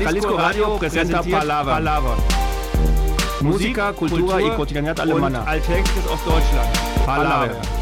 Jalisco Radio presenta. Palava. Música, Kultur y cotidianidad alemana. Alltägliches aus Deutschland. Palava. Ei,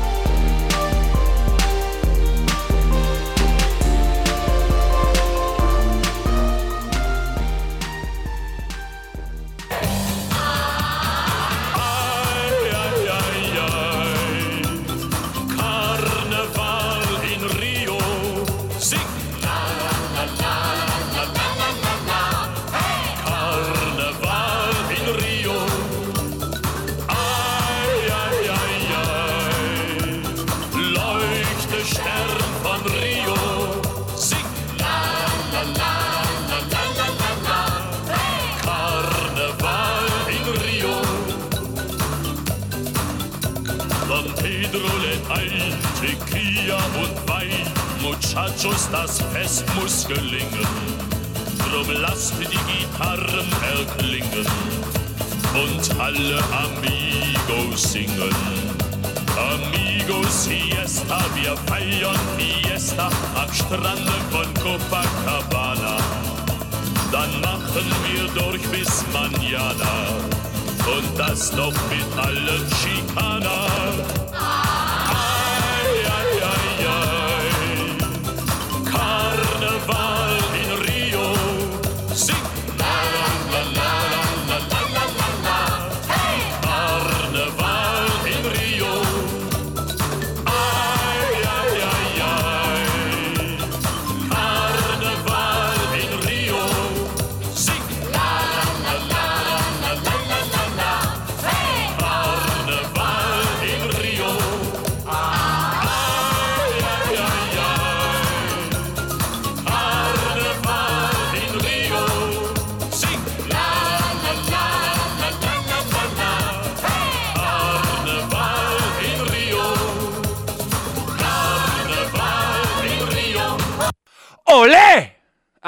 Muchachos, das Fest muss gelingen. Drum lasst die Gitarren erklingen und alle Amigos singen. Amigos Fiesta, wir feiern Fiesta am Strande von Copacabana. Dann machen wir durch bis Manana und das noch mit allen Schikaner.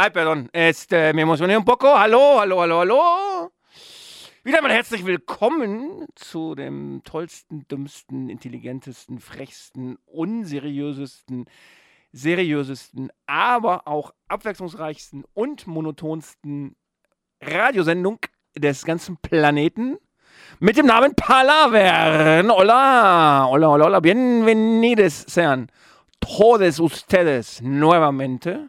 Ay, perdón, este, me emocioné un poco. Hallo, hallo, hallo, hallo. Wieder mal herzlich willkommen zu dem tollsten, dümmsten, intelligentesten, frechsten, unseriösesten, seriösesten, aber auch abwechslungsreichsten und monotonsten Radiosendung des ganzen Planeten mit dem Namen Palavern. Hola, hola, hola, hola. Bienvenidos sean todos ustedes nuevamente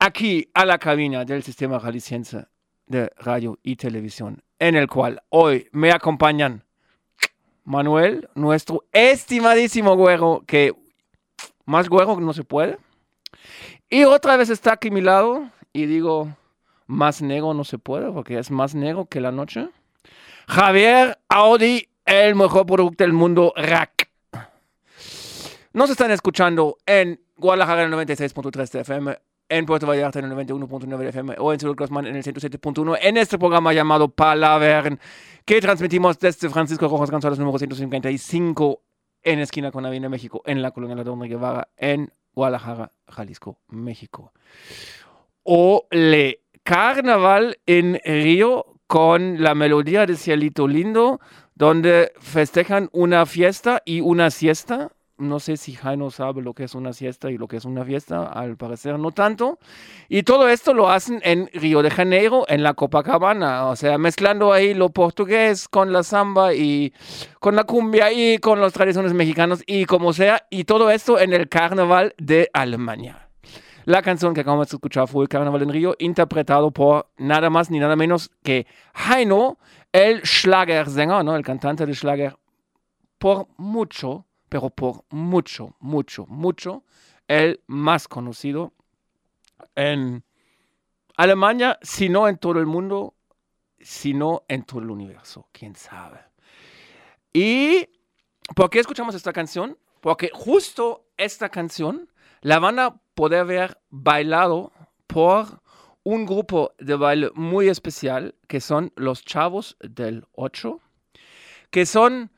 aquí a la cabina del sistema jalisciense de radio y televisión, en el cual hoy me acompañan Manuel, nuestro estimadísimo güero, que más güero no se puede. Y otra vez está aquí a mi lado y digo, más negro no se puede, porque es más negro que la noche. Javier Audi, el mejor producto del mundo, rack. Nos están escuchando en Guadalajara en el 96.3 de FM, en Puerto Vallarta en el 91.9 de FM o en Ciudad Grossman en el 107.1 en este programa llamado Palavern que transmitimos desde Francisco Rojas González número 155 en esquina con Avenida México en la colonia Ladrón de Guevara en Guadalajara, Jalisco, México. Ole, carnaval en Río con la melodía de Cielito Lindo, donde festejan una fiesta y una siesta. No sé si Jaino sabe lo que es una siesta y lo que es una fiesta, al parecer no tanto. Y todo esto lo hacen en Río de Janeiro, en la Copacabana, o sea, mezclando ahí lo portugués con la samba y con la cumbia y con las tradiciones mexicanas y como sea, y todo esto en el carnaval de Alemania. La canción que acabamos de escuchar fue Carnaval en Río, interpretado por nada más ni nada menos que Heino, el Schlagersänger, ¿no? el cantante de Schlager, por mucho, pero por mucho, mucho, mucho, el más conocido en Alemania, si no en todo el mundo, si no en todo el universo, quién sabe. ¿Y por qué escuchamos esta canción? Porque justo esta canción la van a poder ver bailado por un grupo de baile muy especial que son los Chavos del 8, que son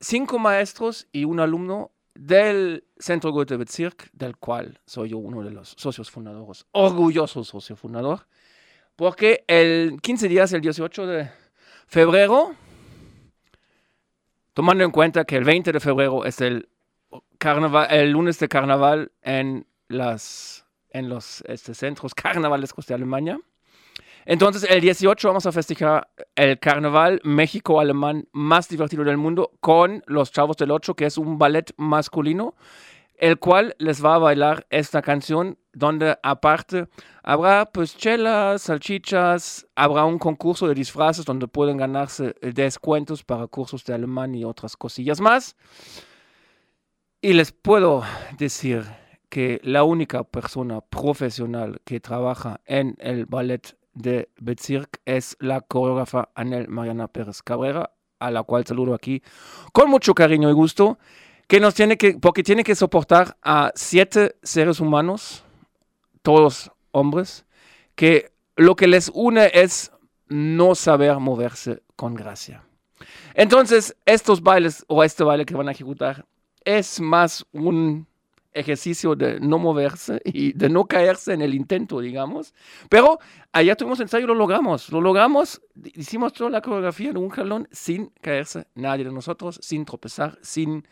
cinco maestros y un alumno del Centro Goethe Bezirk, del cual soy yo uno de los socios fundadores, orgulloso socio fundador, porque el 15 días, el 18 de febrero, tomando en cuenta que el 20 de febrero es el, carnaval, el lunes de carnaval en las en los este, centros carnavalescos de Alemania. Entonces, el 18 vamos a festejar el carnaval México-Alemán más divertido del mundo con los Chavos del Ocho, que es un ballet masculino, el cual les va a bailar esta canción, donde aparte habrá pues chelas, salchichas, habrá un concurso de disfraces donde pueden ganarse descuentos para cursos de alemán y otras cosillas más. Y les puedo decir que la única persona profesional que trabaja en el ballet de Bezirk es la coreógrafa Anel Mariana Pérez Cabrera, a la cual saludo aquí con mucho cariño y gusto, que nos tiene que, porque tiene que soportar a siete seres humanos, todos hombres, que lo que les une es no saber moverse con gracia. Entonces, estos bailes o este baile que van a ejecutar es más un ejercicio de no moverse y de no caerse en el intento, digamos. Pero allá tuvimos ensayo y lo logramos. Lo logramos, hicimos toda la coreografía en un jalón sin caerse nadie de nosotros, sin tropezar, sin,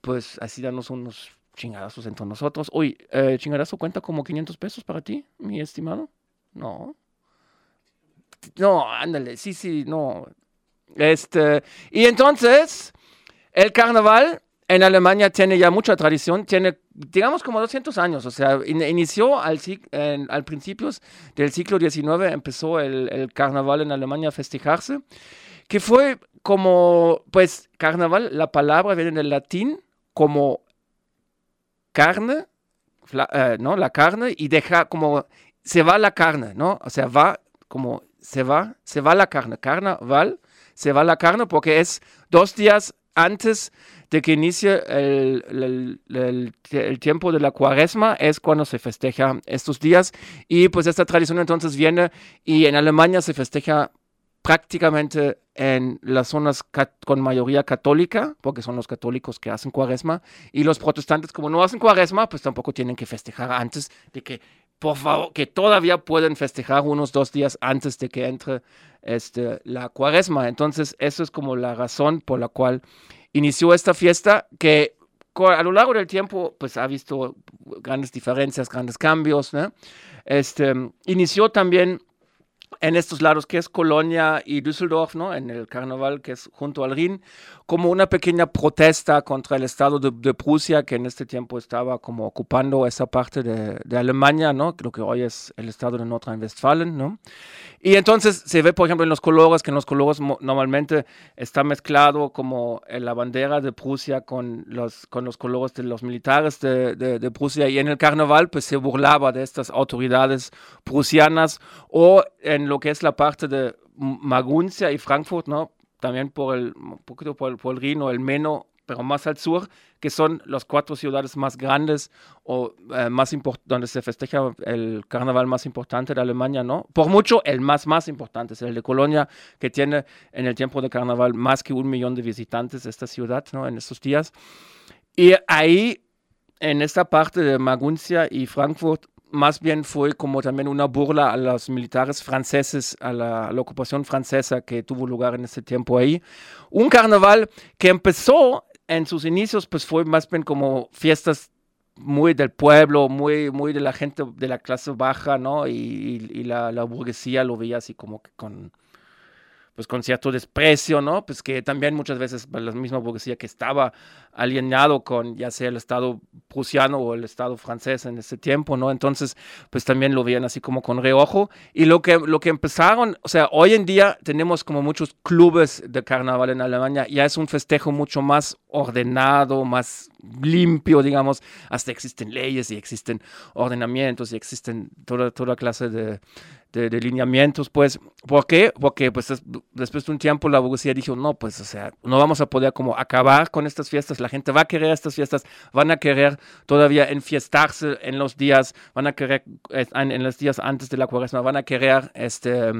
pues, así darnos unos chingadazos entre nosotros. Uy, eh, ¿chingadazo cuenta como 500 pesos para ti, mi estimado? No. No, ándale, sí, sí, no. Este, y entonces, el carnaval en Alemania tiene ya mucha tradición, tiene, digamos, como 200 años, o sea, inició al, al principios del siglo XIX, empezó el, el, carnaval en Alemania a festejarse, que fue como, pues, carnaval, la palabra viene del latín como carne, eh, ¿no? La carne y deja como, se va la carne, ¿no? O sea, va como, se va, se va la carne, carnaval, se va la carne porque es dos días antes de que inicie el, el, tiempo de la cuaresma, es cuando se festeja estos días. Y pues esta tradición entonces viene y en Alemania se festeja prácticamente en las zonas con mayoría católica, porque son los católicos que hacen cuaresma, y los protestantes como no hacen cuaresma, pues tampoco tienen que festejar antes de que, por favor, que todavía pueden festejar unos dos días antes de que entre este, la cuaresma. Entonces, eso es como la razón por la cual inició esta fiesta que a lo largo del tiempo pues ha visto grandes diferencias, grandes cambios. Este, inició también en estos lados que es Colonia y Düsseldorf, ¿no? en el carnaval que es junto al Rin, como una pequeña protesta contra el Estado de, Prusia, que en este tiempo estaba como ocupando esa parte de, de Alemania, ¿no? lo que hoy es el Estado de Nordrhein-Westfalen. ¿no? Y entonces se ve, por ejemplo, en los colores, que en los colores normalmente está mezclado como la bandera de Prusia con los, con los colores de los militares de, de Prusia, y en el carnaval pues se burlaba de estas autoridades prusianas, o en lo que es la parte de Maguncia y Frankfurt, ¿no? También por el, poquito por el, por el Rhin o el Meno, pero más al sur, que son las cuatro ciudades más grandes o eh, más donde se festeja el carnaval más importante de Alemania, ¿no? Por mucho, el más, más importante es el de Colonia, que tiene en el tiempo de carnaval más que un millón de visitantes esta ciudad, ¿no? En estos días. Y ahí, en esta parte de Maguncia y Frankfurt, más bien fue como también una burla a los militares franceses, a la, ocupación francesa que tuvo lugar en ese tiempo ahí. Un carnaval que empezó en sus inicios, pues fue más bien como fiestas muy del pueblo, muy, muy de la gente de la clase baja, ¿no? Y, la, la, burguesía lo veía así como que con pues con cierto desprecio, ¿no? Pues que también muchas veces pues, la misma burguesía que estaba alienado con ya sea el Estado prusiano o el Estado francés en ese tiempo, ¿no? Entonces, pues también lo veían así como con reojo. Y lo que, lo que empezaron, o sea, hoy en día tenemos como muchos clubes de carnaval en Alemania, ya es un festejo mucho más ordenado, más limpio, digamos, hasta existen leyes y existen ordenamientos y existen toda, toda clase de, de, lineamientos, pues, ¿por qué? Porque pues después de un tiempo la burguesía dijo, no, pues, o sea, no vamos a poder como acabar con estas fiestas, la gente va a querer estas fiestas, van a querer todavía enfiestarse en los días, van a querer, en, los días antes de la cuaresma, van a querer, este,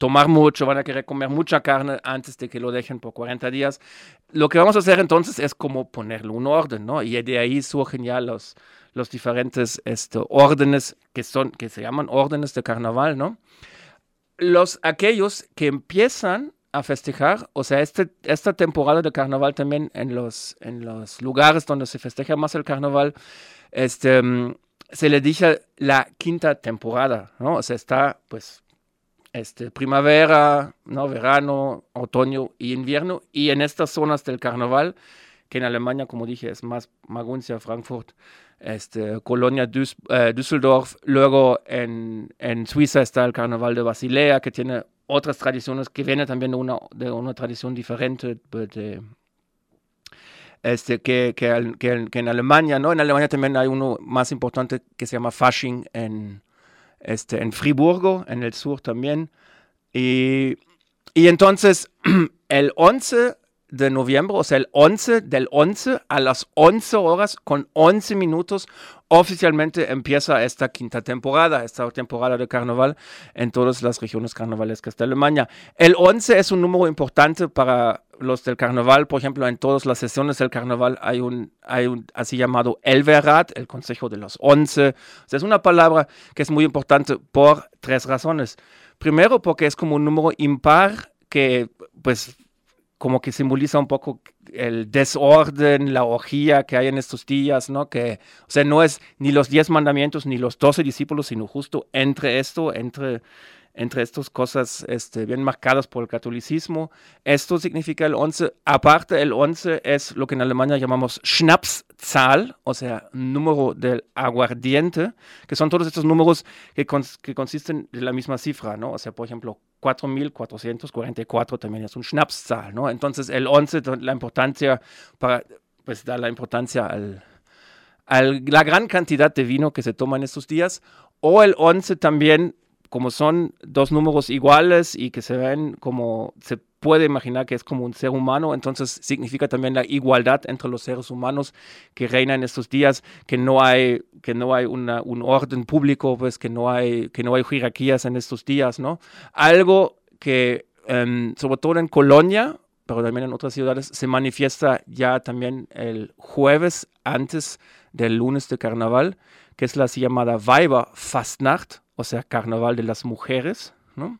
tomar mucho, van a querer comer mucha carne antes de que lo dejen por 40 días. Lo que vamos a hacer entonces es como ponerle un orden, ¿no? Y de ahí surgen ya los, los diferentes este, órdenes que, son, que se llaman órdenes de carnaval, ¿no? Los, aquellos que empiezan a festejar, o sea, este, esta temporada de carnaval también en los, en los lugares donde se festeja más el carnaval, este, se le dice la quinta temporada, ¿no? O sea, está pues este, primavera, ¿no? verano, otoño y invierno. Y en estas zonas del carnaval, que en Alemania, como dije, es más Maguncia, Frankfurt, este, Colonia, eh, Düsseldorf. Luego en, en, Suiza está el carnaval de Basilea, que tiene otras tradiciones, que viene también de una, de una tradición diferente de, este, que, que, que, en Alemania, ¿no? En Alemania también hay uno más importante que se llama Fasching en, este, en Friburgo, en el sur también. Y, y entonces el 11 de noviembre, o sea, el 11 del 11 a las 11 horas con 11 minutos, oficialmente empieza esta quinta temporada, esta temporada de carnaval en todas las regiones carnavalescas de Alemania. El 11 es un número importante para los del carnaval, por ejemplo, en todas las sesiones del carnaval hay un, hay un así llamado Elverrat, el Consejo de los Once. O sea, es una palabra que es muy importante por tres razones. Primero, porque es como un número impar que, pues, como que simboliza un poco el desorden, la orgía que hay en estos días, ¿no? Que, o sea, no es ni los diez mandamientos ni los doce discípulos, sino justo entre esto, entre entre estas cosas este, bien marcadas por el catolicismo. Esto significa el 11. Aparte, el 11 es lo que en Alemania llamamos Schnapszahl, o sea, número del aguardiente, que son todos estos números que, que consisten de la misma cifra, ¿no? O sea, por ejemplo, 4.444 también es un Schnapszahl, ¿no? Entonces, el 11, la importancia para, pues, da la importancia al, a la gran cantidad de vino que se toma en estos días, o el 11 también como son dos números iguales y que se ven como se puede imaginar que es como un ser humano, entonces significa también la igualdad entre los seres humanos que reina en estos días, que no hay, que no hay una, un orden público, pues que no hay, que no hay jerarquías en estos días, ¿no? Algo que um, sobre todo en Colonia, pero también en otras ciudades, se manifiesta ya también el jueves antes del lunes de carnaval, que es la llamada Weiberfastnacht, o sea, Carnaval de las Mujeres, ¿no?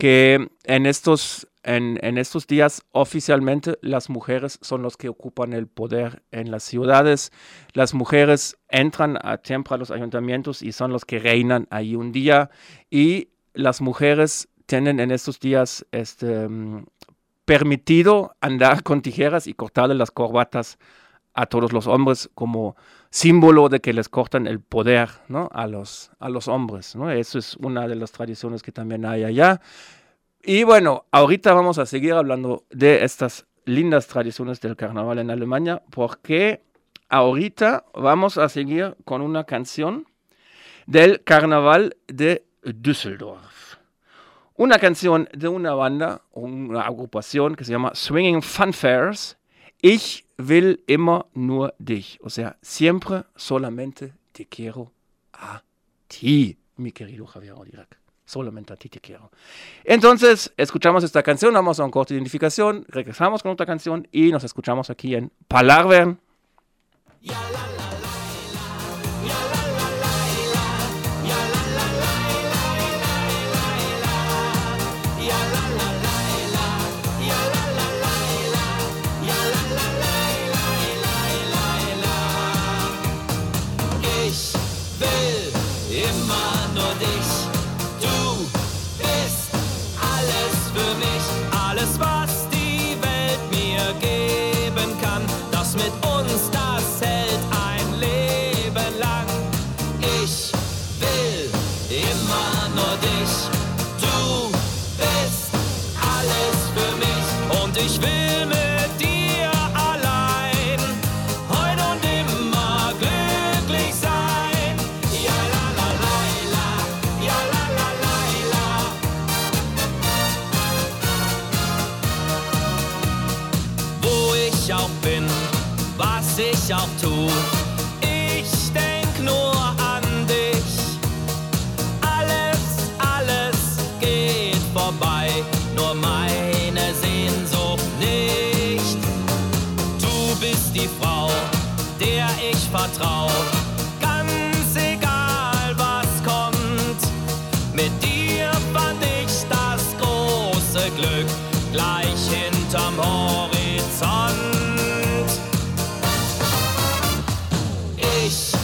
Que en estos, en, en, estos días oficialmente las mujeres son los que ocupan el poder en las ciudades. Las mujeres entran a siempre a los ayuntamientos y son los que reinan ahí un día. Y las mujeres tienen en estos días este, mm, permitido andar con tijeras y cortarle las corbatas a todos los hombres como símbolo de que les cortan el poder ¿no? a, los, a los hombres. ¿no? Eso es una de las tradiciones que también hay allá. Y bueno, ahorita vamos a seguir hablando de estas lindas tradiciones del carnaval en Alemania, porque ahorita vamos a seguir con una canción del carnaval de Düsseldorf. Una canción de una banda, una agrupación que se llama Swinging Funfairs. Ich will immer nur dich. O sea, siempre solamente te quiero a ti, mi querido Javier Odirac. Solamente a ti te quiero. Entonces, escuchamos esta canción, vamos a un corte de identificación, regresamos con otra canción y nos escuchamos aquí en Palarvern. face.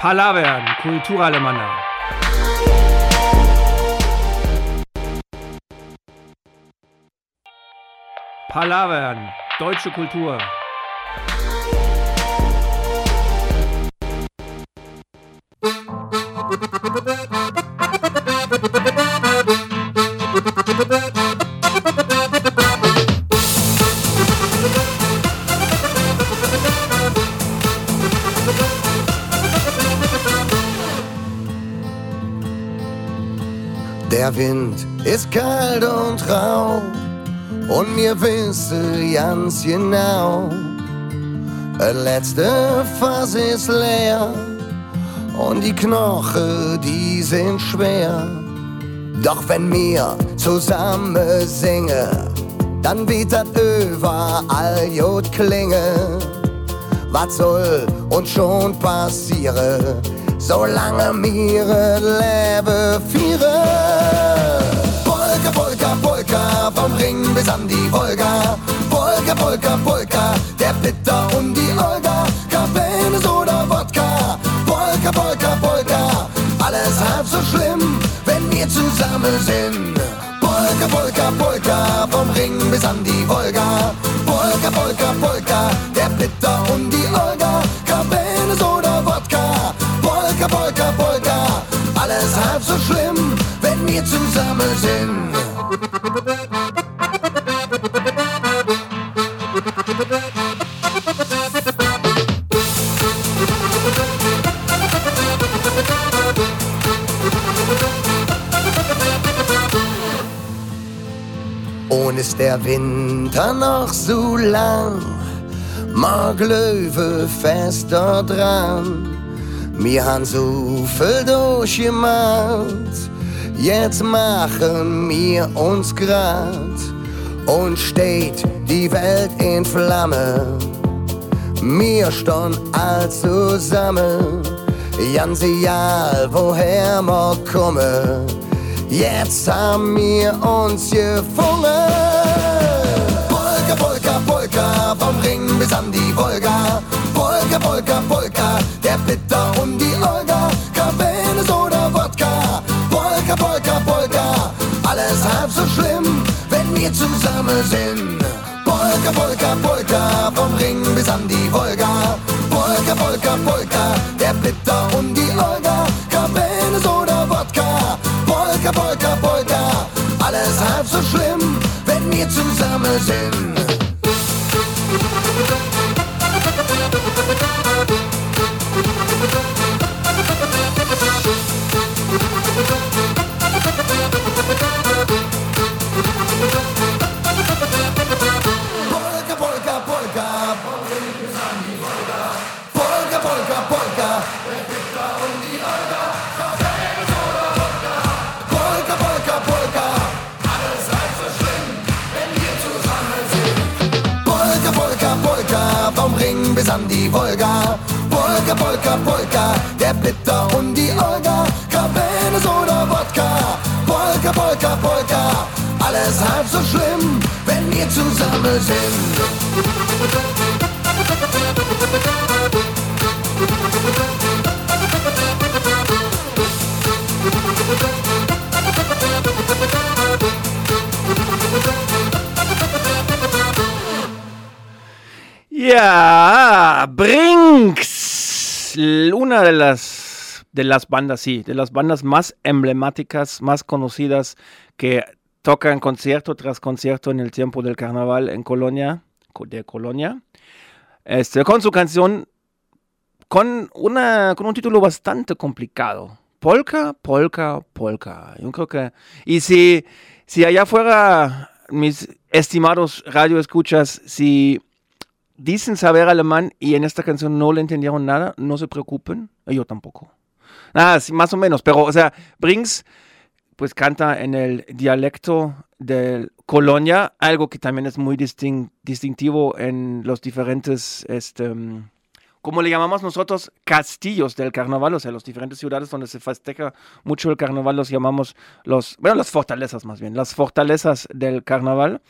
Palavern, Kulturalemanner. Palavern, deutsche Kultur. Kalt und rau und mir wisse ganz genau, das letzte Fass ist leer und die Knochen, die sind schwer. Doch wenn wir zusammen singen, dann wird das überall gut klingen. Was soll uns schon passieren, solange wir das Leben vom Ring bis an die Wolga. Polka, Polka, Polka, der Bitter und die Olga. Cabernet oder Wodka. Polka, Polka, Polka, alles halb so schlimm, wenn wir zusammen sind. Polka, Polka, Polka, vom Ring bis an die Wolga. Polka, Polka, Polka, der Bitter und die Olga. Cabernet oder Wodka. Polka, Polka, Polka, alles halb so schlimm, wenn wir zusammen sind. Und ist der Winter noch so lang, mag Löwe fester dran. Wir han so viel durchgemacht, jetzt machen wir uns grad. Und steht die Welt in Flamme. Wir stehen all zusammen, ganz woher wir kommen. Jetzt haben wir uns gefunden. Polka, Polka, Polka, vom Ring bis an die Wolga. Polka, Polka, Polka, der Bitter und die Olga. Cabernet oder Wodka. Polka, Polka, Polka, alles halb so schlimm, wenn wir zusammen sind. Polka, Polka, Polka, vom Ring bis an die Wolga. Polka, Polka, Polka, der Bitter und die Olga. Cabernet oder Wodka. Polka, Polka, Polka, alles halb so schlimm, wenn wir zusammen sind. Schwing bis an die Wolga. Polka, Polka, Polka, der Bitter und die Olga. Cabernet oder Wodka. Polka, Polka, Polka, alles halb so schlimm, wenn wir zusammen sind. Ya, Brinks, una de las, de las bandas, sí, de las bandas más emblemáticas, más conocidas que tocan concierto tras concierto en el tiempo del carnaval en Colonia, co- de Colonia, este, con su canción, con, una, con un título bastante complicado. Polka, polka, polka. Yo creo que... Y si, si allá fuera, mis estimados radioescuchas, si dicen saber alemán y en esta canción no le entendieron nada, no se preocupen, yo tampoco. Ah, sí, más o menos, pero, o sea, Brinks, pues canta en el dialecto de Colonia, algo que también es muy distin- distintivo en los diferentes, este, mm, como le llamamos nosotros, castillos del carnaval, o sea, las diferentes ciudades donde se festeja mucho el carnaval, los llamamos los, bueno, las fortalezas más bien, las fortalezas del carnaval.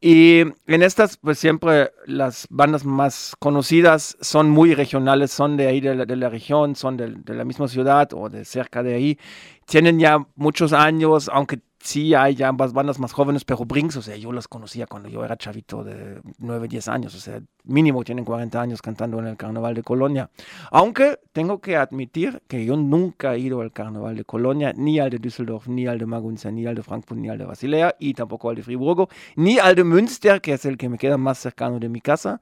Y en estas, pues siempre las bandas más conocidas son muy regionales, son de ahí de la, región, son de, la misma ciudad o de cerca de ahí. Tienen ya muchos años, aunque sí hay ya ambas bandas más jóvenes, pero Brinks, o sea, yo las conocía cuando yo era chavito de 9, 10 años, o sea, mínimo tienen 40 años cantando en el Carnaval de Colonia. Aunque tengo que admitir que yo nunca he ido al Carnaval de Colonia, ni al de Düsseldorf, ni al de Maguncia, ni al de Frankfurt, ni al de Basilea, y tampoco al de Friburgo, ni al de Münster, que es el que me queda más cercano de mi casa.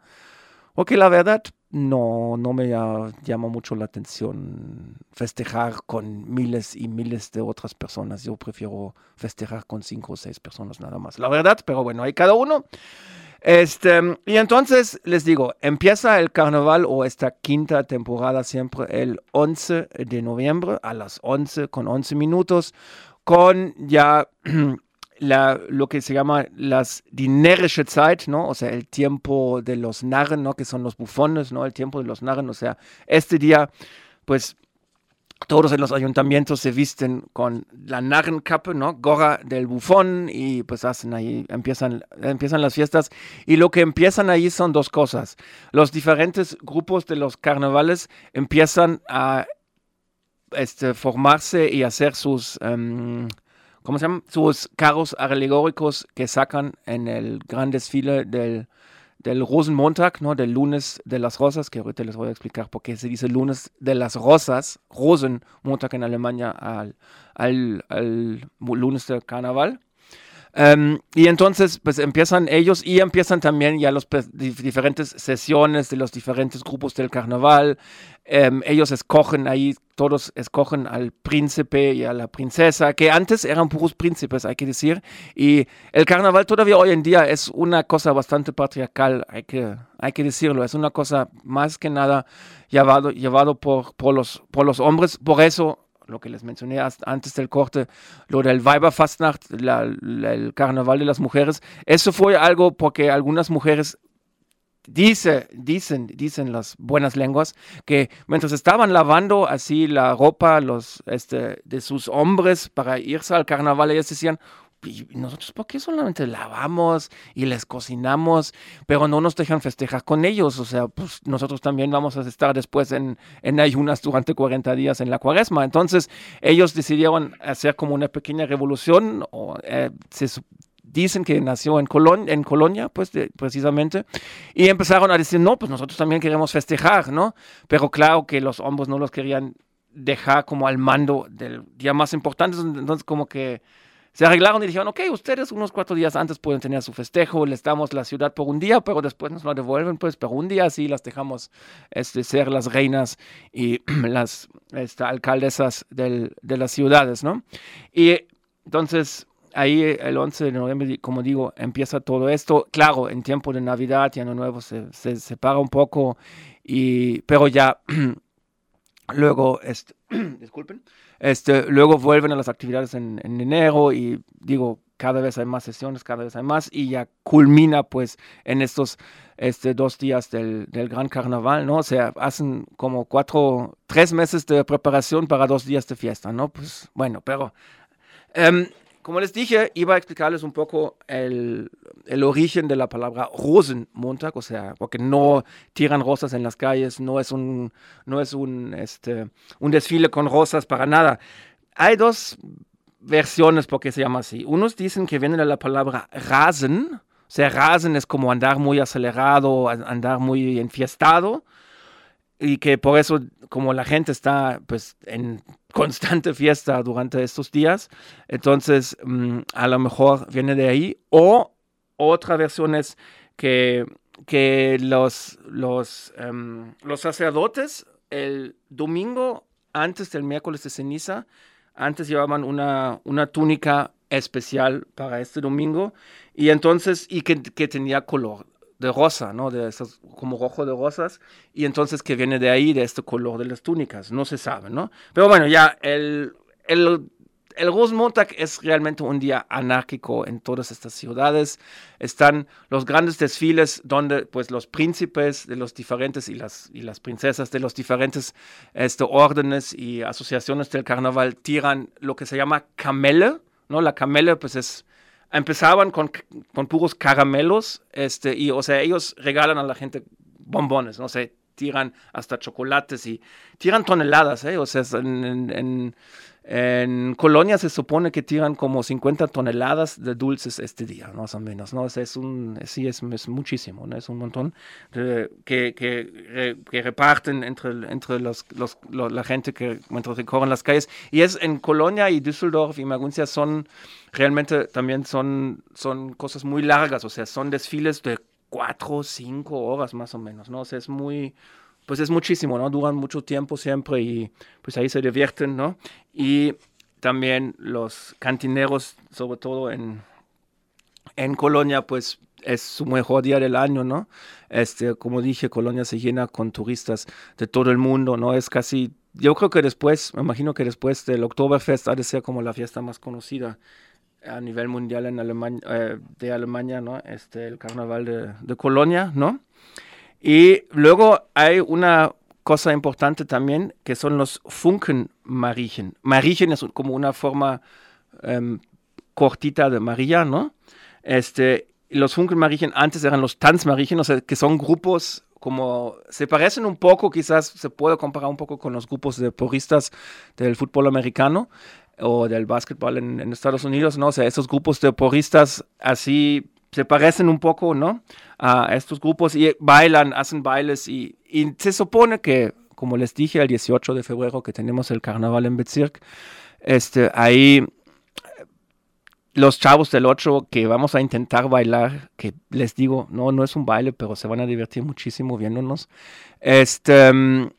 Porque la verdad no, no me llama mucho la atención festejar con miles y miles de otras personas. Yo prefiero festejar con cinco o seis personas nada más. La verdad, pero bueno, hay cada uno. Este, y entonces les digo, empieza el carnaval o esta quinta temporada siempre el 11 de noviembre a las 11 con 11 minutos con ya la, lo que se llama las, die närrische Zeit, ¿no? O sea, el tiempo de los narren, ¿no? Que son los bufones, ¿no? El tiempo de los narren, o sea, este día, pues, todos en los ayuntamientos se visten con la narrenkappe, ¿no? Gorra del bufón y pues hacen ahí, empiezan, empiezan las fiestas. Y lo que empiezan ahí son dos cosas. Los diferentes grupos de los carnavales empiezan a este, formarse y hacer sus, em, ¿cómo se llaman? Sus carros alegóricos que sacan en el gran desfile del, del Rosenmontag, ¿no? Del lunes de las rosas, que ahorita les voy a explicar por qué se dice lunes de las rosas, Rosenmontag en Alemania, al, al, al lunes del carnaval. Em, y entonces, pues empiezan ellos y empiezan también ya las diferentes sesiones de los diferentes grupos del carnaval. Em, ellos escogen ahí, todos escogen al príncipe y a la princesa, que antes eran puros príncipes, hay que decir. Y el carnaval todavía hoy en día es una cosa bastante patriarcal, hay que, hay que decirlo. Es una cosa más que nada llevado, llevado por, por, los, por los hombres. Por eso lo que les mencioné antes del corte, lo del Weiberfastnacht, la, la, el carnaval de las mujeres, eso fue algo porque algunas mujeres dice, dicen, dicen las buenas lenguas, que mientras estaban lavando así la ropa este, de sus hombres para irse al carnaval, ellas decían, ¿y nosotros por qué solamente lavamos y les cocinamos, pero no nos dejan festejar con ellos? O sea, pues nosotros también vamos a estar después en, ayunas durante 40 días en la cuaresma. Entonces, ellos decidieron hacer como una pequeña revolución, o eh, se dicen que nació en, Colon en Colonia, pues precisamente, y empezaron a decir, no, pues nosotros también queremos festejar, ¿no? Pero claro que los hombres no los querían dejar como al mando del día más importante, entonces como que se arreglaron y dijeron, ok, ustedes unos cuatro días antes pueden tener su festejo, les damos la ciudad por un día, pero después nos lo devuelven, pues, por un día así las dejamos este, ser las reinas y las alcaldesas de las ciudades, ¿no? Y entonces, ahí el 11 de noviembre, como digo, empieza todo esto. Claro, en tiempo de Navidad y Año Nuevo se, se separa un poco, y, pero ya luego, este, disculpen, este, luego vuelven a las actividades en, en, enero y digo, cada vez hay más sesiones, cada vez hay más, y ya culmina pues en estos este, dos días del, del Gran Carnaval, ¿no? O sea, hacen como cuatro, tres meses de preparación para dos días de fiesta, ¿no? Pues bueno, pero... em, como les dije, iba a explicarles un poco el, origen de la palabra Rosenmontag, o sea, porque no tiran rosas en las calles, no es un, no es un, este, un desfile con rosas para nada. Hay dos versiones porque se llama así. Unos dicen que viene de la palabra rasen, o sea, rasen es como andar muy acelerado, andar muy enfiestado, y que por eso, como la gente está pues en constante fiesta durante estos días, entonces mmm, a lo mejor viene de ahí. O otra versión es que, que los, los, um, los sacerdotes el domingo antes del miércoles de ceniza, antes llevaban una, una túnica especial para este domingo. Y entonces, y que, que tenía color de rosa, ¿no? De esas, como rojo de rosas, y entonces que viene de ahí, de este color de las túnicas, no se sabe, ¿no? Pero bueno, ya el, el, el Rosenmontag es realmente un día anárquico en todas estas ciudades. Están los grandes desfiles donde pues los príncipes de los diferentes y las, y las princesas de los diferentes este, órdenes y asociaciones del carnaval tiran lo que se llama camele, ¿no? La camele pues es empezaban con, con, puros caramelos, este, y, o sea, ellos regalan a la gente bombones, no sé, tiran hasta chocolates y tiran toneladas, ¿eh? O sea, en, en, en, Colonia se supone que tiran como 50 toneladas de dulces este día, más o menos, ¿no? Es un, sí, es, muchísimo. Es un montón que, que, que, reparten entre, entre los, los, los, la gente que mientras recorren las calles. Y es en Colonia y Düsseldorf y Maguncia son realmente también son, son cosas muy largas, o sea, son desfiles de cuatro, cinco horas más o menos, ¿no? O sea, es muy, pues es muchísimo, ¿no? Duran mucho tiempo siempre y pues ahí se divierten, ¿no? Y también los cantineros, sobre todo en, en Colonia, pues es su mejor día del año, ¿no? Este, como dije, Colonia se llena con turistas de todo el mundo, ¿no? Es casi, yo creo que después, me imagino que después del Oktoberfest ha de ser como la fiesta más conocida a nivel mundial en Alemania, eh, de Alemania, ¿no? Este, el carnaval de, de, Colonia, ¿no? Y luego hay una cosa importante también, que son los Funkenmariechen. Mariechen es como una forma um, cortita de María, ¿no? Este, los Funkenmariechen antes eran los Tanzmariechen, o sea, que son grupos como se parecen un poco, quizás se puede comparar un poco con los grupos de porristas del fútbol americano, o del básquetbol en, Estados Unidos, ¿no? O sea, esos grupos de porristas así se parecen un poco, ¿no? A estos grupos y bailan, hacen bailes y, y se supone que, como les dije, el 18 de febrero que tenemos el carnaval en Bezirk, este, ahí los chavos del 8 que vamos a intentar bailar, que les digo, no, no es un baile, pero se van a divertir muchísimo viéndonos, este, um,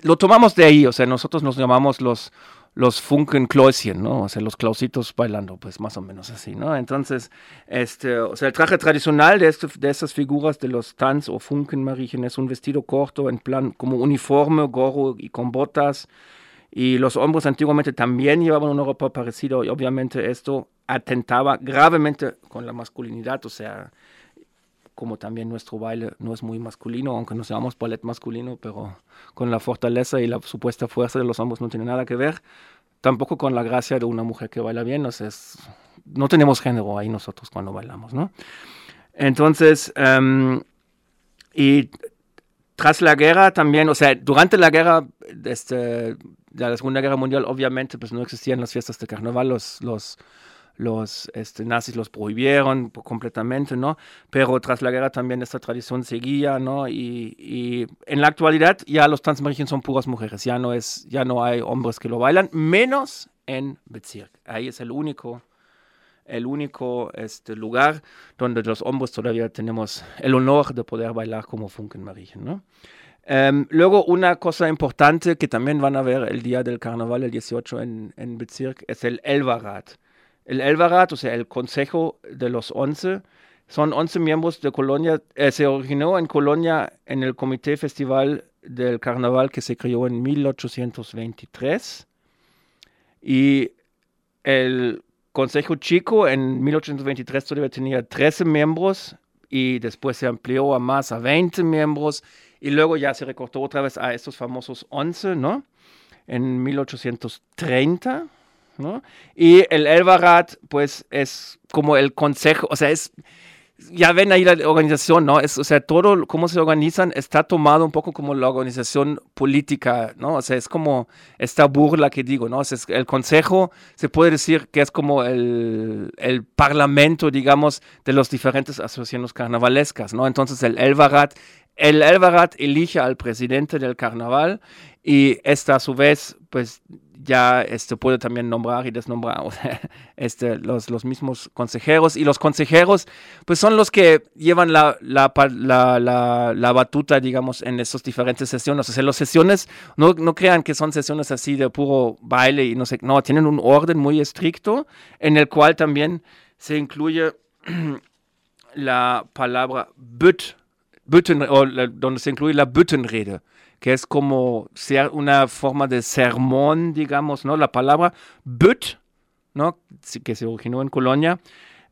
lo tomamos de ahí, o sea, nosotros nos llamamos los los Funkenkläuschen, ¿no? O sea, los clausitos bailando, pues más o menos así, ¿no? Entonces, este, o sea, el traje tradicional de, estas figuras de los Tanz o Funkenmariechen es un vestido corto en plan como uniforme, gorro y con botas. Y los hombres antiguamente también llevaban una ropa parecida y obviamente esto atentaba gravemente con la masculinidad, o sea, como también nuestro baile no es muy masculino, aunque nos llamamos ballet masculino, pero con la fortaleza y la supuesta fuerza de los hombres no tiene nada que ver. Tampoco con la gracia de una mujer que baila bien, o sea, es, no tenemos género ahí nosotros cuando bailamos, ¿no? Entonces, um, y tras la guerra también, o sea, durante la guerra, este, de la Segunda Guerra Mundial, obviamente, pues no existían las fiestas de carnaval, los, los los este, nazis los prohibieron completamente, ¿no? Pero tras la guerra también esta tradición seguía, ¿no? Y, en la actualidad ya los Tanzmariechen son puras mujeres, ya no, es, ya no hay hombres que lo bailan, menos en Bezirk. Ahí es el único, el único este, lugar donde los hombres todavía tenemos el honor de poder bailar como Funkenmariechen, ¿no? Um, luego, una cosa importante que también van a ver el día del carnaval, el 18 en, en Bezirk, es el Elvarat. El Elvarat, o sea, el Consejo de los Once, son 11 miembros de Colonia. Eh, se originó en Colonia en el Comité Festival del Carnaval que se creó en 1823. Y el Consejo Chico en 1823 todavía tenía 13 miembros y después se amplió a más, a 20 miembros y luego ya se recortó otra vez a estos famosos 11, ¿no? En 1830, ¿no? Y el Elbarat, pues es como el consejo, o sea, es ya ven ahí la organización, ¿no? Es, o sea, todo cómo se organizan está tomado un poco como la organización política, ¿no? O sea, es como esta burla que digo, ¿no? O sea, es- el consejo se puede decir que es como el, el parlamento, digamos, de las diferentes asociaciones carnavalescas, ¿no? Entonces el Elbarat, el Elbarat elige al presidente del carnaval y esta a su vez, pues ya este, puede también nombrar y desnombrar o sea, este, los, los mismos consejeros. Y los consejeros, pues son los que llevan la, la, la, la, batuta, digamos, en esas diferentes sesiones. O sea, las sesiones, no, no crean que son sesiones así de puro baile y no sé, no, tienen un orden muy estricto en el cual también se incluye la palabra Bütt, Bütten, o donde se incluye la Büttenrede, que es como una forma de sermón, digamos, ¿no? La palabra Bütt, ¿no? Que se originó en Colonia,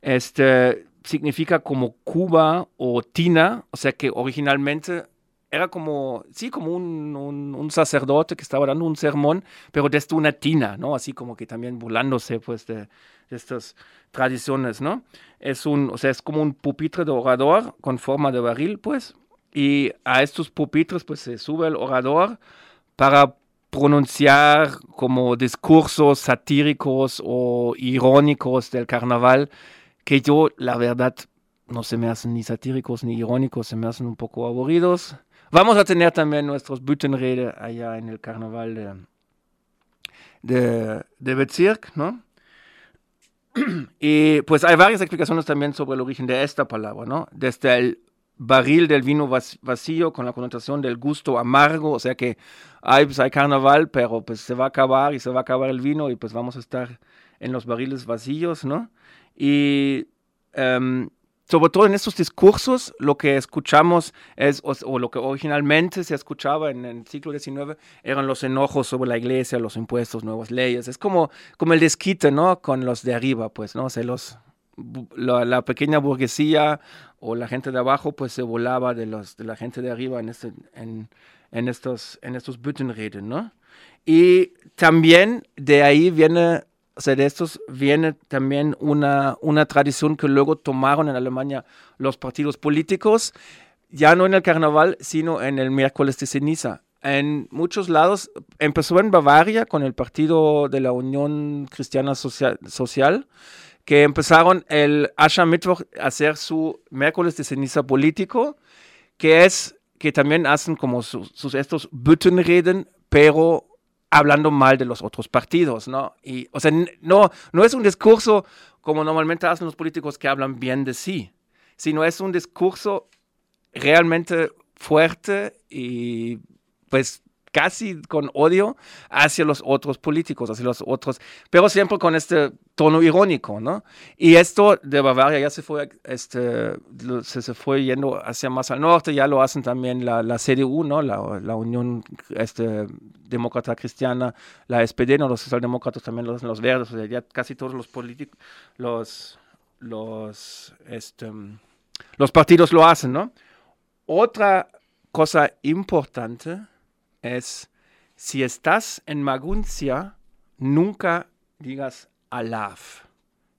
este, significa como Cuba o Tina, o sea que originalmente era como, sí, como un, un- un sacerdote que estaba dando un sermón, pero desde una tina, ¿no? Así como que también burlándose, pues, de, de estas tradiciones, ¿no? Es un, o sea, es como un pupitre de orador con forma de barril, pues, y a estos pupitres, pues, se sube el orador para pronunciar como discursos satíricos o irónicos del carnaval, que yo, la verdad, no se me hacen ni satíricos ni irónicos, se me hacen un poco aburridos. Vamos a tener también nuestros Büttenrede allá en el carnaval de, de, de Bezirk, ¿no? Y pues hay varias explicaciones también sobre el origen de esta palabra, ¿no? Desde el barril del vino vac- vacío con la connotación del gusto amargo, o sea que hay, pues, hay carnaval, pero pues se va a acabar y se va a acabar el vino y pues vamos a estar en los barriles vacíos, ¿no? Y em, sobre todo en estos discursos, lo que escuchamos es, o, o lo que originalmente se escuchaba en el siglo XIX, eran los enojos sobre la iglesia, los impuestos, nuevas leyes. Es como, como el desquite, ¿no? Con los de arriba, pues, ¿no? O sea, los, la, la pequeña burguesía o la gente de abajo, pues se volaba de, los, de la gente de arriba en, este, en, en estos, en estos Büttenreden, ¿no? Y también de ahí viene, o sea, de estos viene también una, una tradición que luego tomaron en Alemania los partidos políticos, ya no en el carnaval, sino en el miércoles de ceniza. En muchos lados, empezó en Bavaria con el partido de la Unión Cristiana Social, Social que empezaron el Aschermittwoch a hacer su miércoles de ceniza político, que es que también hacen como sus, sus estos Büttenreden, pero hablando mal de los otros partidos, ¿no? Y, o sea, no, no es un discurso como normalmente hacen los políticos que hablan bien de sí, sino es un discurso realmente fuerte y pues casi con odio hacia los otros políticos, hacia los otros, pero siempre con este tono irónico, ¿no? Y esto de Bavaria ya se fue, este, se, se fue yendo hacia más al norte, ya lo hacen también la, la CDU, ¿no? La, la Unión este, Demócrata Cristiana, la SPD, ¿no? Los socialdemócratas también lo hacen, los verdes, o sea, ya casi todos los políticos, los, los, este, los partidos lo hacen, ¿no? Otra cosa importante es, si estás en Maguncia, nunca digas alaf,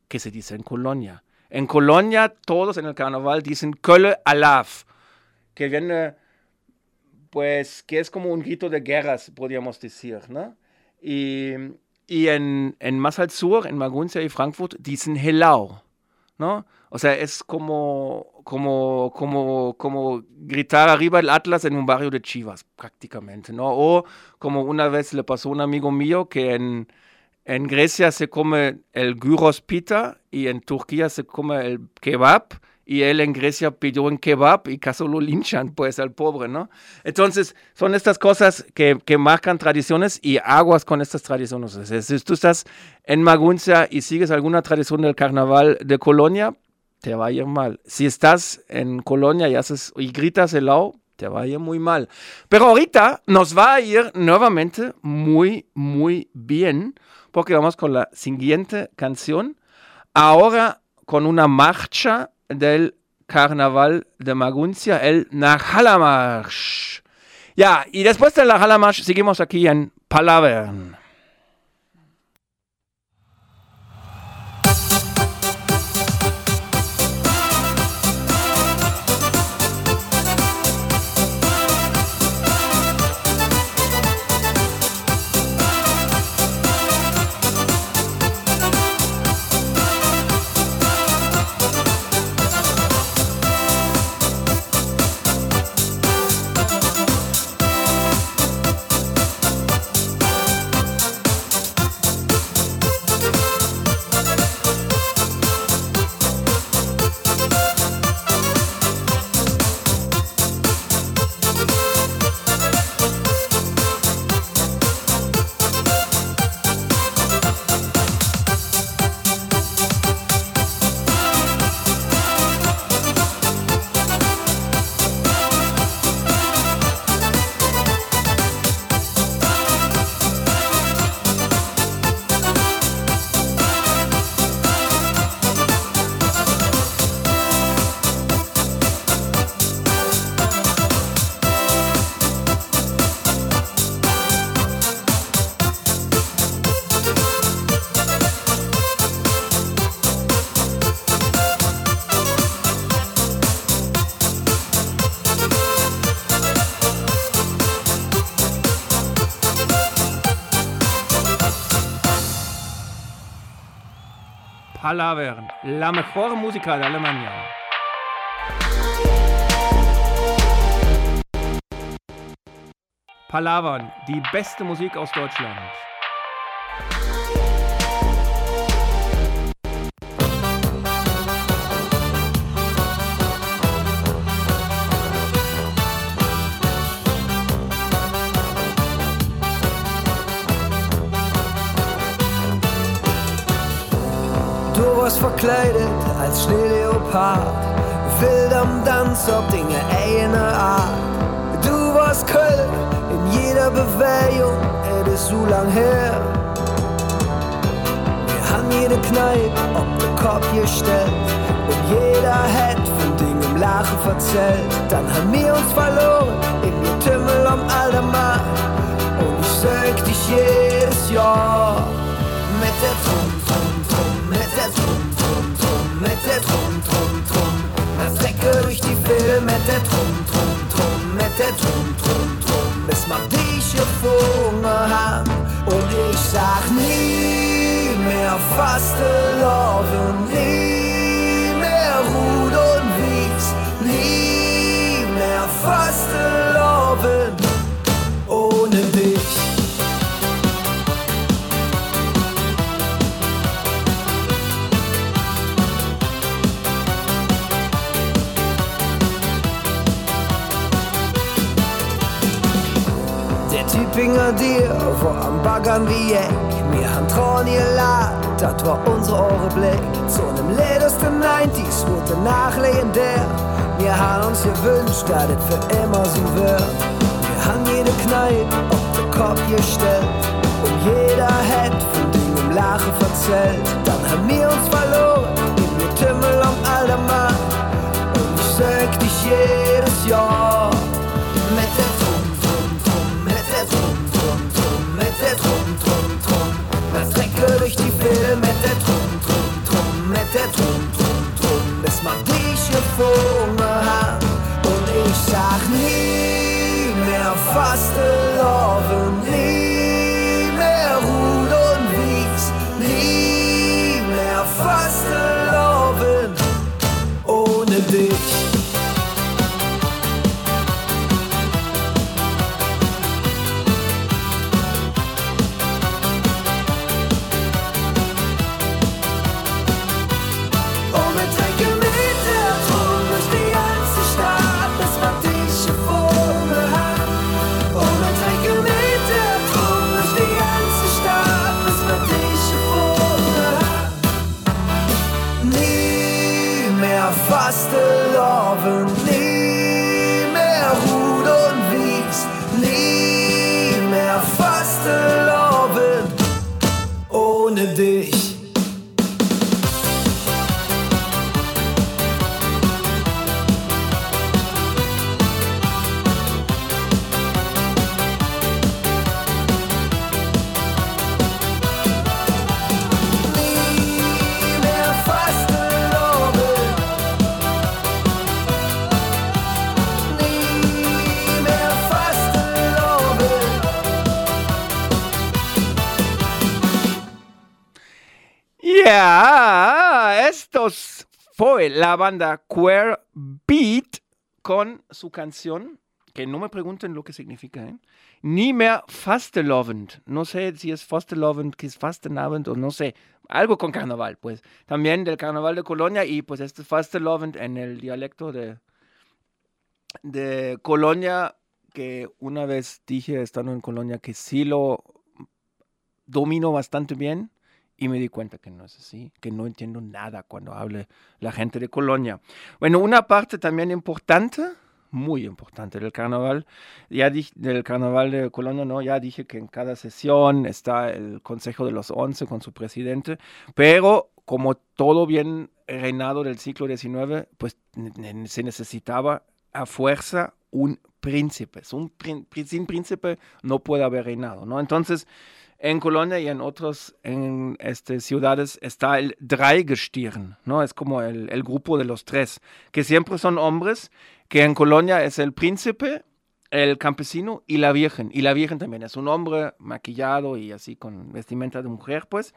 que se dice en Colonia. En Colonia, todos en el carnaval dicen Kölle alaf, que viene, pues, que es como un grito de guerras, podríamos decir, ¿no? Y, y en, en más al sur, en Maguncia y Frankfurt, dicen Helau, ¿no? O sea, es como, como, como, como gritar arriba el Atlas en un barrio de Chivas, prácticamente, ¿no? O como una vez le pasó a un amigo mío que en, en Grecia se come el gyros pita y en Turquía se come el kebab y él en Grecia pidió un kebab y casi lo linchan, pues, al pobre, ¿no? Entonces, son estas cosas que, que marcan tradiciones y aguas con estas tradiciones. Si tú estás en Maguncia y sigues alguna tradición del carnaval de Colonia, te va a ir mal. Si estás en Colonia y, haces, y gritas helado, te va a ir muy mal. Pero ahorita nos va a ir nuevamente muy, muy bien, porque vamos con la siguiente canción. ahora con una marcha del Carnaval de Maguncia, el Najalamarsh. Ya, y después del Najalamarsh seguimos aquí en Palavern. Palavern, la mejor música de Alemania. Palavern, die beste Musik aus Deutschland. Warst verkleidet als Schneeleopard, wild am Tanz ob Dinge einer Art. Du warst Köln in jeder Bewegung, es ist so lang her. Wir haben jede Kneipe ob den Kopf gestellt und jeder hat von Dingen Lachen verzählt. Dann haben wir uns verloren in ihr Tümmel am Aldermarkt und ich sag dich jedes Jahr mit der Trum, Trompete, Trum, Trum, Trum. Mal Strecke durch die Filmette, Trum, Trum, Trompete, Trum, Trum, Trum. Bis man dich gefunden haben und ich sag nie mehr Fastelof und nie mehr Rud und Wies, nie mehr Fastelof und Dir war am Baggern wie Eck. Wir haben Trauen geladen, das war unser Ohrenblick. Zu einem letzten 90s wurde nach legendär. Wir haben uns gewünscht, dass es für immer so wird. Wir haben jede Kneipe auf den Kopf gestellt. Und jeder hat von Dingen im Lachen verzählt. Dann haben wir uns verloren in der Tümmel am Aldermarkt. Und ich sag dich jedes Jahr my wish for dich. La banda Queer Beat con su canción, que no me pregunten lo que significa, ¿eh? Ni mehr Fastelovend. No sé si es Fastelovend, que es Fastenabend o no sé. Algo con carnaval, pues. También del carnaval de Colonia y pues este Fastelovend en el dialecto de, de Colonia, que una vez dije estando en Colonia que sí lo domino bastante bien y me di cuenta que no es así, que no entiendo nada cuando hable la gente de Colonia. Bueno, una parte también importante, muy importante del carnaval, ya del carnaval de Colonia, no, ya dije que en cada sesión está el Consejo de los Once con su presidente, pero como todo bien reinado del siglo XIX, pues se necesitaba a fuerza un príncipe. Un sin príncipe no puede haber reinado, ¿no? Entonces, en Colonia y en otras en, este, ciudades está el Dreigestirn, ¿no? Es como el, grupo de los tres, que siempre son hombres, que en Colonia es el príncipe, el campesino y la virgen. Y la virgen también es un hombre maquillado y así con vestimenta de mujer, pues.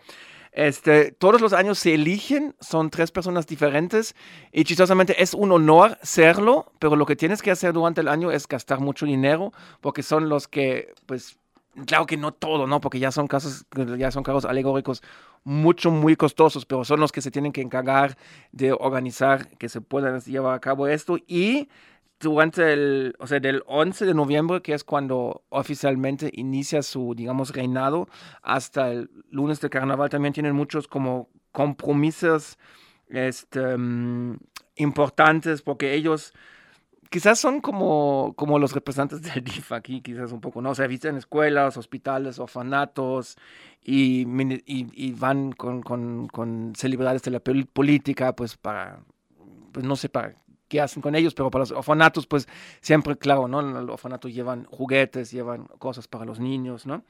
Este, todos los años se eligen, son tres personas diferentes y chistosamente es un honor serlo, pero lo que tienes que hacer durante el año es gastar mucho dinero porque son los que, pues, claro que no todo, ¿no? Porque ya son casos, ya son carros alegóricos mucho, muy costosos, pero son los que se tienen que encargar de organizar que se puedan llevar a cabo esto y durante el, o sea, del 11 de noviembre, que es cuando oficialmente inicia su, digamos, reinado, hasta el lunes de carnaval, también tienen muchos como compromisos este, mm, importantes, porque ellos quizás son como, como los representantes del DIF aquí, quizás un poco, ¿no? O sea, visitan escuelas, hospitales, orfanatos y, y, y van con, con, con celebridades de la política, pues para, pues no sé, para qué hacen con ellos, pero para los orfanatos, pues siempre, claro, ¿no? En el orfanato llevan juguetes, llevan cosas para los niños, ¿no?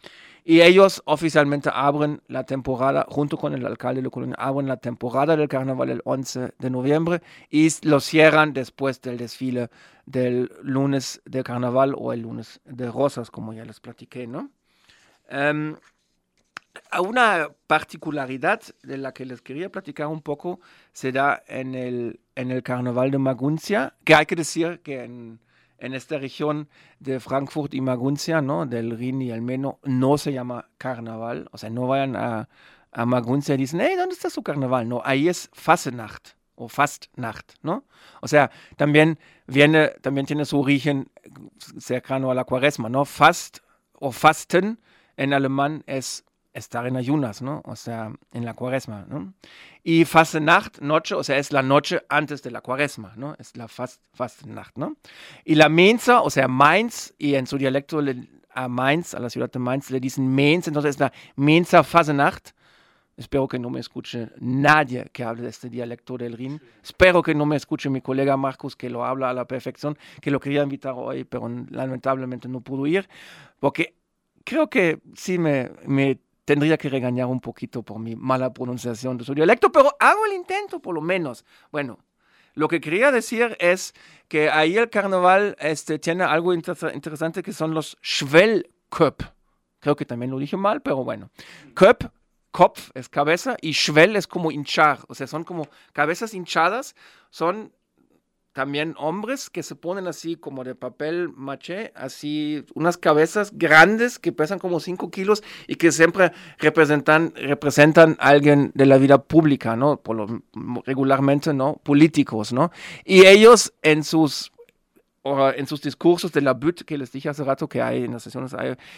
Y ellos oficialmente abren la temporada, junto con el alcalde de la colonia, abren la temporada del carnaval el 11 de noviembre y lo cierran después del desfile del lunes de carnaval o el lunes de rosas, como ya les platiqué, ¿no? Um, una particularidad de la que les quería platicar un poco se da en el, en el carnaval de Maguncia, que hay que decir que en, en esta región de Frankfurt y Maguncia, ¿no? del Rin y el Meno, no se llama carnaval. O sea, no vayan a, a Maguncia y dicen, hey, ¿dónde está su carnaval? No, ahí es Fasenacht o Fastnacht, ¿no? O sea, también viene, también tiene su origen cercano a la cuaresma, ¿no? Fast o Fasten en alemán es estar en ayunas, ¿no? O sea, en la cuaresma, ¿no? Y Fastenacht, noche, o sea, es la noche antes de la cuaresma, ¿no? Es la fast, Fastenacht, ¿no? Y la Mensa, o sea, Mainz, y en su dialecto a Mainz, a la ciudad de Mainz, le dicen Mainz, entonces es la Mensa Fastenacht. Espero que no me escuche nadie que hable de este dialecto del Rin. Espero que no me escuche mi colega Marcus, que lo habla a la perfección, que lo quería invitar hoy, pero lamentablemente no pudo ir, porque creo que sí me, me tendría que regañar un poquito por mi mala pronunciación de su dialecto, pero hago el intento por lo menos. Bueno, lo que quería decir es que ahí el carnaval este, tiene algo inter interesante que son los Schwellköp. Creo que también lo dije mal, pero bueno. Köp, Kopf es cabeza y Schwell es como hinchar, o sea, son como cabezas hinchadas, son también hombres que se ponen así como de papel maché, así unas cabezas grandes que pesan como 5 kilos y que siempre representan, representan a alguien de la vida pública, ¿no? Por lo, regularmente, ¿no? Políticos, ¿no? Y ellos en sus en sus discursos de la BUT, que les dije hace rato que hay en las sesiones,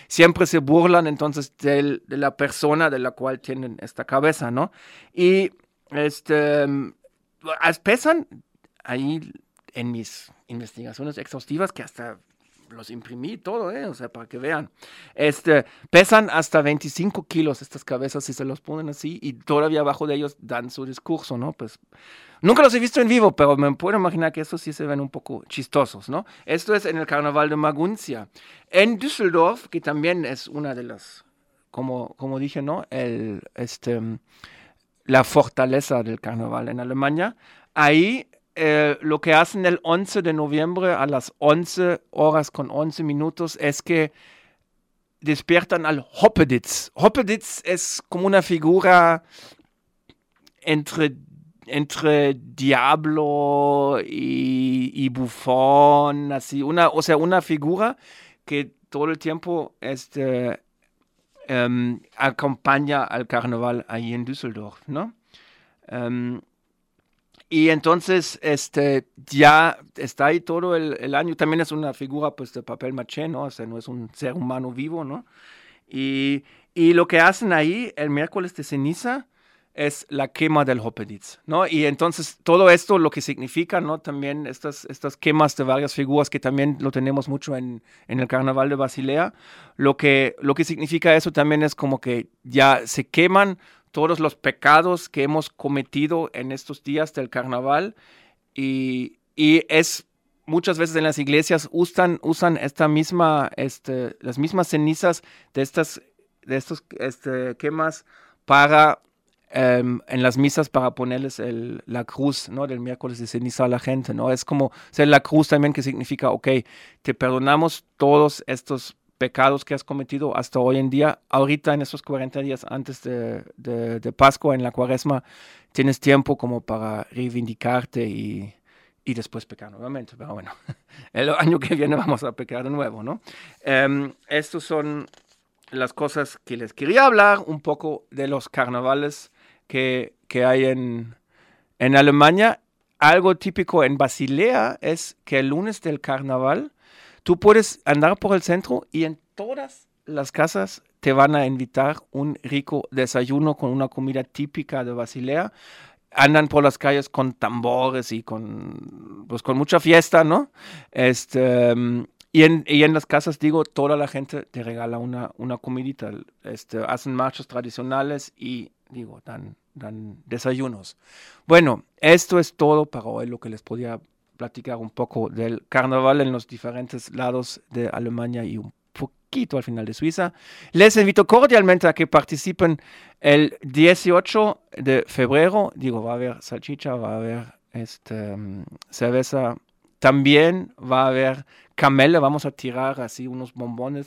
siempre se burlan entonces de la persona de la cual tienen esta cabeza, ¿no? Y este, pesan ahí en mis investigaciones exhaustivas, que hasta los imprimí todo, ¿eh? o sea, para que vean. Este, pesan hasta 25 kilos estas cabezas si se los ponen así y todavía abajo de ellos dan su discurso, ¿no? Pues nunca los he visto en vivo, pero me puedo imaginar que estos sí se ven un poco chistosos, ¿no? Esto es en el carnaval de Maguncia. En Düsseldorf, que también es una de las, como, como dije, ¿no? El, este, la fortaleza del carnaval en Alemania. Ahí eh, lo que hacen el 11 de noviembre a las 11 horas con 11 minutos es que despiertan al Hoppeditz. Hoppeditz es como una figura entre entre Diablo y, y Bufón, así, una, o sea, una figura que todo el tiempo este, em, acompaña al carnaval ahí en Düsseldorf, ¿no? Em, y entonces, este, ya está ahí todo el, el, año. También es una figura, pues, de papel maché, ¿no? O sea, no es un ser humano vivo, ¿no? Y, y lo que hacen ahí el miércoles de ceniza es la quema del Hopeditz, ¿no? Y entonces todo esto lo que significa, ¿no? También estas, estas quemas de varias figuras que también lo tenemos mucho en, en el carnaval de Basilea, lo que, lo que significa eso también es como que ya se queman todos los pecados que hemos cometido en estos días del carnaval y, y es muchas veces en las iglesias usan, usan esta misma, este, las mismas cenizas de estas, de estos este, quemas para Um, en las misas para ponerles el, la cruz, ¿no? Del miércoles de ceniza a la gente, ¿no? Es como ser la cruz también que significa, ok, te perdonamos todos estos pecados que has cometido hasta hoy en día. Ahorita, en esos 40 días antes de, de, de Pascua, en la cuaresma, tienes tiempo como para reivindicarte y, y después pecar nuevamente. Pero bueno, el año que viene vamos a pecar de nuevo, ¿no? Um, estos son las cosas que les quería hablar, un poco de los carnavales que, que hay en, en Alemania. Algo típico en Basilea es que el lunes del carnaval tú puedes andar por el centro y en todas las casas te van a invitar un rico desayuno con una comida típica de Basilea. Andan por las calles con tambores y con, pues, con mucha fiesta, ¿no? Este, y en, y en las casas, digo, toda la gente te regala una, una comidita. Este, hacen marchas tradicionales y, digo, dan, dan desayunos. Bueno, esto es todo para hoy, lo que les podía platicar un poco del carnaval en los diferentes lados de Alemania y un poquito al final de Suiza. Les invito cordialmente a que participen el 18 de febrero. Digo, va a haber salchicha, va a haber este, cerveza también va a haber camele, vamos a tirar así unos bombones,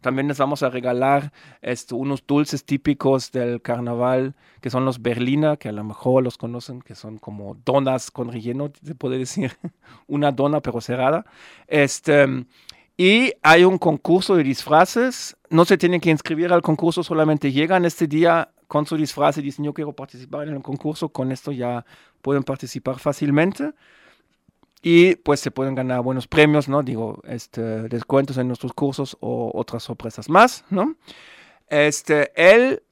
también les vamos a regalar esto, unos dulces típicos del carnaval, que son los berlina, que a lo mejor los conocen, que son como donas con relleno, se puede decir, una dona pero cerrada. Este, y hay un concurso de disfraces, no se tienen que inscribir al concurso, solamente llegan este día con su disfraz y dicen yo quiero participar en el concurso, con esto ya pueden participar fácilmente y pues se pueden ganar buenos premios, ¿no? Digo, este, descuentos en nuestros cursos o otras sorpresas más, ¿no? Este, el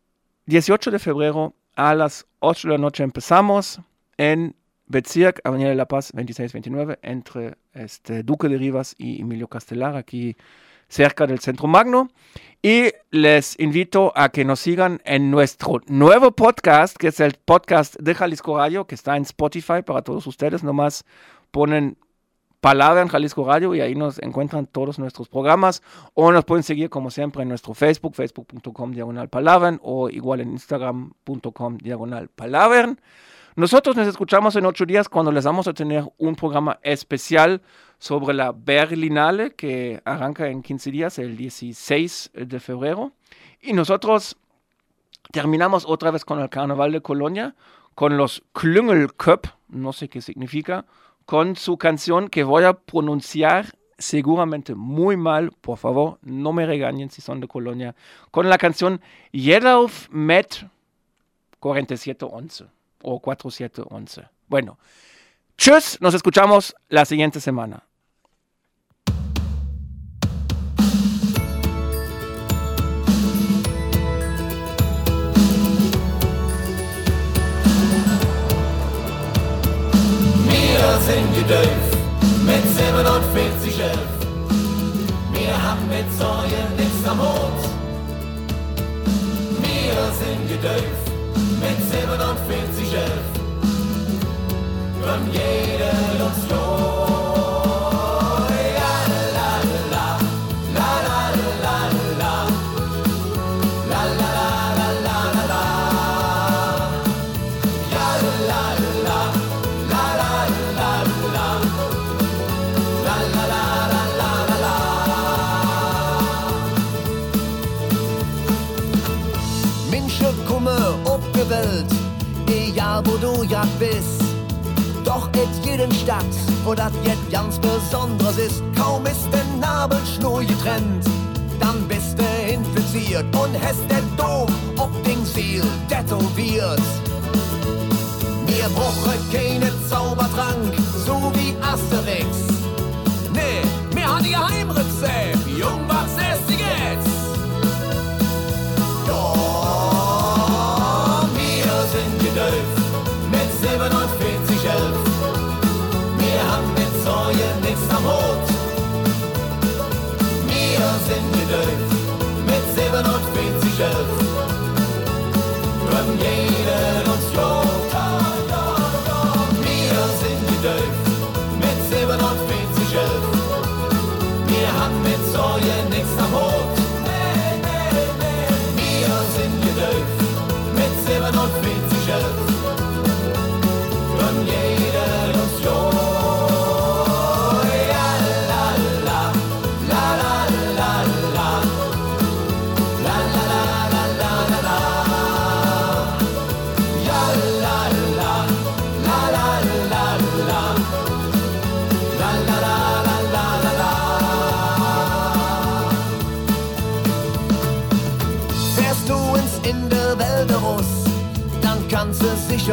18 de febrero a las 8 de la noche empezamos en Bezirk, Avenida de la Paz 2629, entre este, Duque de Rivas y Emilio Castelar, aquí cerca del Centro Magno. Y les invito a que nos sigan en nuestro nuevo podcast, que es el podcast de Jalisco Radio, que está en Spotify para todos ustedes. Nomás ponen palabra en Jalisco Radio y ahí nos encuentran todos nuestros programas o nos pueden seguir como siempre en nuestro Facebook, facebook.com diagonal palabra o igual en instagram.com diagonal palabra. Nosotros nos escuchamos en ocho días cuando les vamos a tener un programa especial sobre la Berlinale que arranca en 15 días, el 16 de febrero. Y nosotros terminamos otra vez con el Carnaval de Colonia, con los Klüngelköp, no sé qué significa, con su canción que voy a pronunciar seguramente muy mal, por favor, no me regañen si son de Colonia, con la canción Jedauf Met 4711 o 4711. Bueno, tschüss, nos escuchamos la siguiente semana. Sind gedöf mit 47 11. Wir haben mit Säuen nichts am Hut. Wir sind gedöf mit 47 11. Von jeder Et jeden Stadt, wo das jetzt ganz Besonderes ist, kaum ist der Nabelschnur getrennt, dann bist du infiziert und hast der Dom ob den Ziel tätowiert. Wir brauchen keine Zaubertrank, so wie Asterix. Nee, wir haben die Geheimrezept, Jung, was ist jetzt? Welt mit 47 Elf. Drum jeden uns los.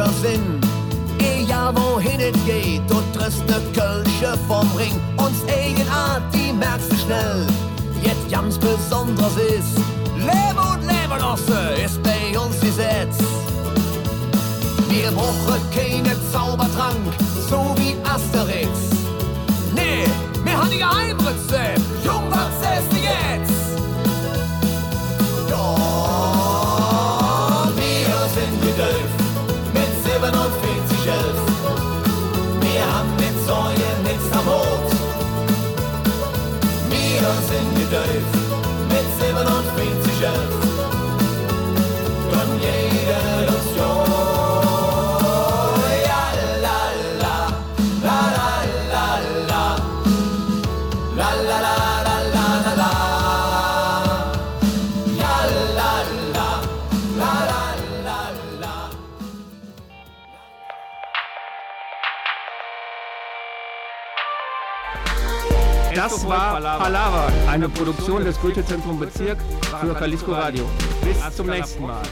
Sicher sinn. Egal wohin es geht, du triffst ne Kölsche vom Ring. Uns Eigenart, die merkst du schnell. Jetzt ganz besonders ist, Leben und Lebenosse ist bei uns Gesetz. Wir brauchen keine Zaubertrank, so wie Asterix. Nee, wir haben die Geheimrezept. Jung, was ist jetzt? Ja, wir sind gedöft mit Säue nichts am Hut. Wir sind gedäuft mit 47 Elf. Don jede Illusion. Das war Palaver, eine Produktion des Goethe-Zentrum Bezirk für Jalisco Radio. Bis zum nächsten Mal.